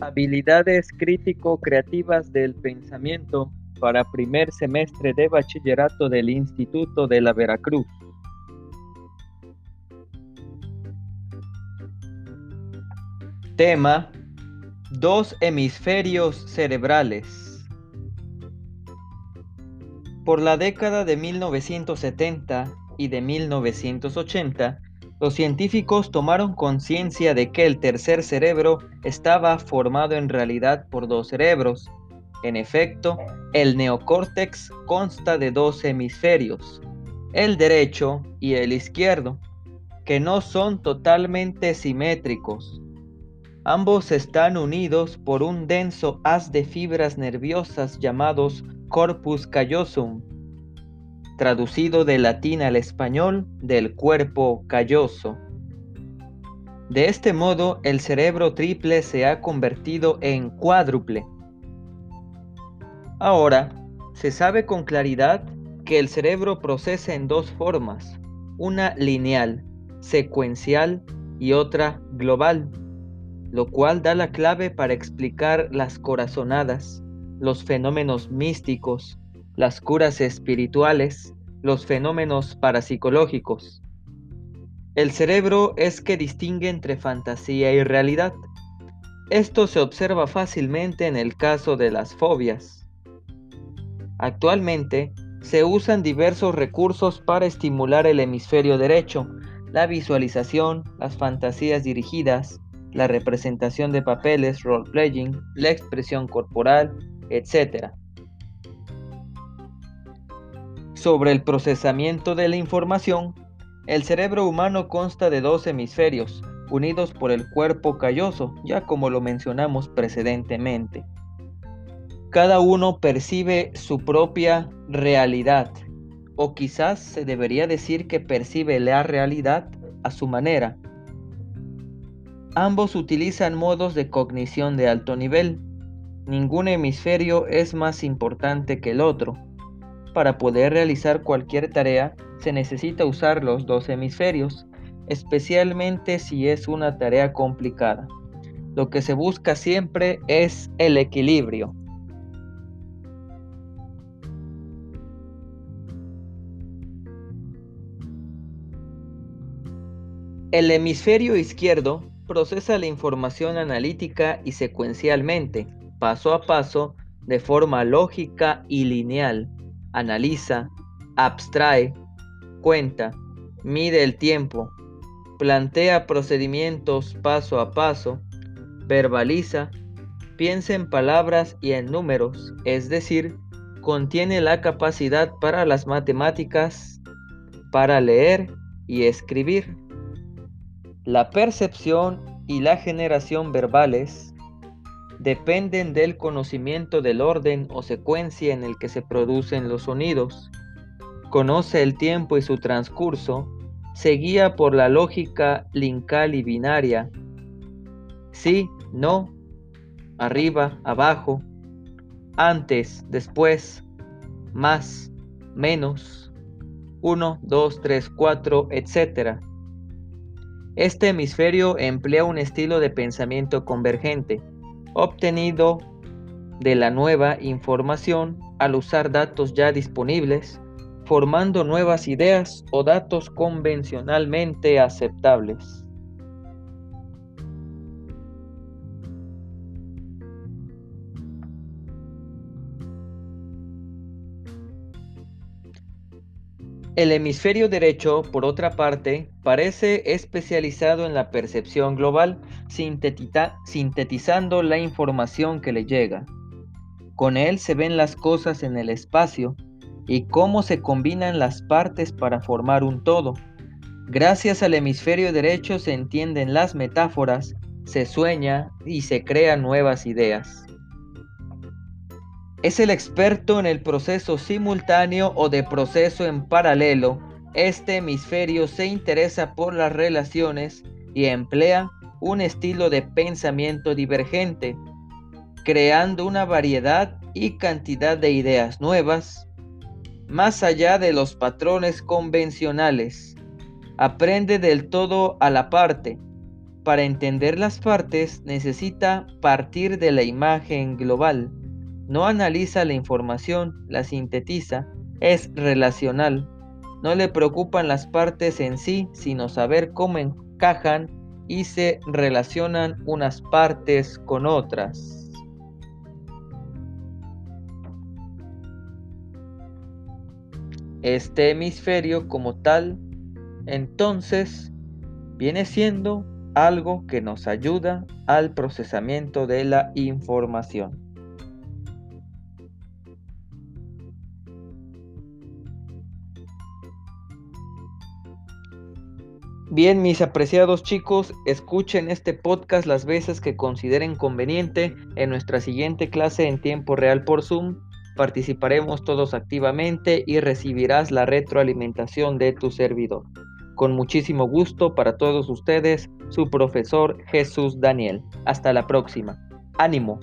Habilidades crítico-creativas del pensamiento para primer semestre de bachillerato del Instituto de la Veracruz. Tema Dos hemisferios cerebrales. Por la década de 1970 y de 1980, los científicos tomaron conciencia de que el tercer cerebro estaba formado en realidad por dos cerebros. En efecto, el neocórtex consta de dos hemisferios, el derecho y el izquierdo, que no son totalmente simétricos. Ambos están unidos por un denso haz de fibras nerviosas llamados corpus callosum, traducido del latín al español del cuerpo calloso. De este modo, el cerebro triple se ha convertido en cuádruple. Ahora, se sabe con claridad que el cerebro procesa en dos formas, una lineal, secuencial y otra global, lo cual da la clave para explicar las corazonadas, los fenómenos místicos, las curas espirituales, los fenómenos parapsicológicos. El cerebro es que distingue entre fantasía y realidad. Esto se observa fácilmente en el caso de las fobias. Actualmente, se usan diversos recursos para estimular el hemisferio derecho, la visualización, las fantasías dirigidas, la representación de papeles, role-playing, la expresión corporal, etc. Sobre el procesamiento de la información, el cerebro humano consta de dos hemisferios, unidos por el cuerpo calloso, ya como lo mencionamos precedentemente. Cada uno percibe su propia realidad, o quizás se debería decir que percibe la realidad a su manera. Ambos utilizan modos de cognición de alto nivel. Ningún hemisferio es más importante que el otro para poder realizar cualquier tarea se necesita usar los dos hemisferios, especialmente si es una tarea complicada. Lo que se busca siempre es el equilibrio. El hemisferio izquierdo procesa la información analítica y secuencialmente, paso a paso, de forma lógica y lineal analiza, abstrae, cuenta, mide el tiempo, plantea procedimientos paso a paso, verbaliza, piensa en palabras y en números, es decir, contiene la capacidad para las matemáticas, para leer y escribir. La percepción y la generación verbales dependen del conocimiento del orden o secuencia en el que se producen los sonidos. Conoce el tiempo y su transcurso, se guía por la lógica linkal y binaria. Sí, no, arriba, abajo, antes, después, más, menos, 1, 2, 3, 4, etc. Este hemisferio emplea un estilo de pensamiento convergente obtenido de la nueva información al usar datos ya disponibles, formando nuevas ideas o datos convencionalmente aceptables. El hemisferio derecho, por otra parte, parece especializado en la percepción global, sintetizando la información que le llega. Con él se ven las cosas en el espacio y cómo se combinan las partes para formar un todo. Gracias al hemisferio derecho se entienden las metáforas, se sueña y se crean nuevas ideas. Es el experto en el proceso simultáneo o de proceso en paralelo. Este hemisferio se interesa por las relaciones y emplea un estilo de pensamiento divergente, creando una variedad y cantidad de ideas nuevas, más allá de los patrones convencionales. Aprende del todo a la parte, Para entender las partes necesita partir de la imagen global. No analiza la información, la sintetiza, es relacional. No le preocupan las partes en sí, sino saber cómo encajan y se relacionan unas partes con otras. Este hemisferio como tal, entonces, viene siendo algo que nos ayuda al procesamiento de la información. Bien, mis apreciados chicos, escuchen este podcast las veces que consideren conveniente. En nuestra siguiente clase en tiempo real por Zoom participaremos todos activamente y recibirás la retroalimentación de tu servidor. Con muchísimo gusto para todos ustedes, su profesor Jesús Daniel. Hasta la próxima. Ánimo.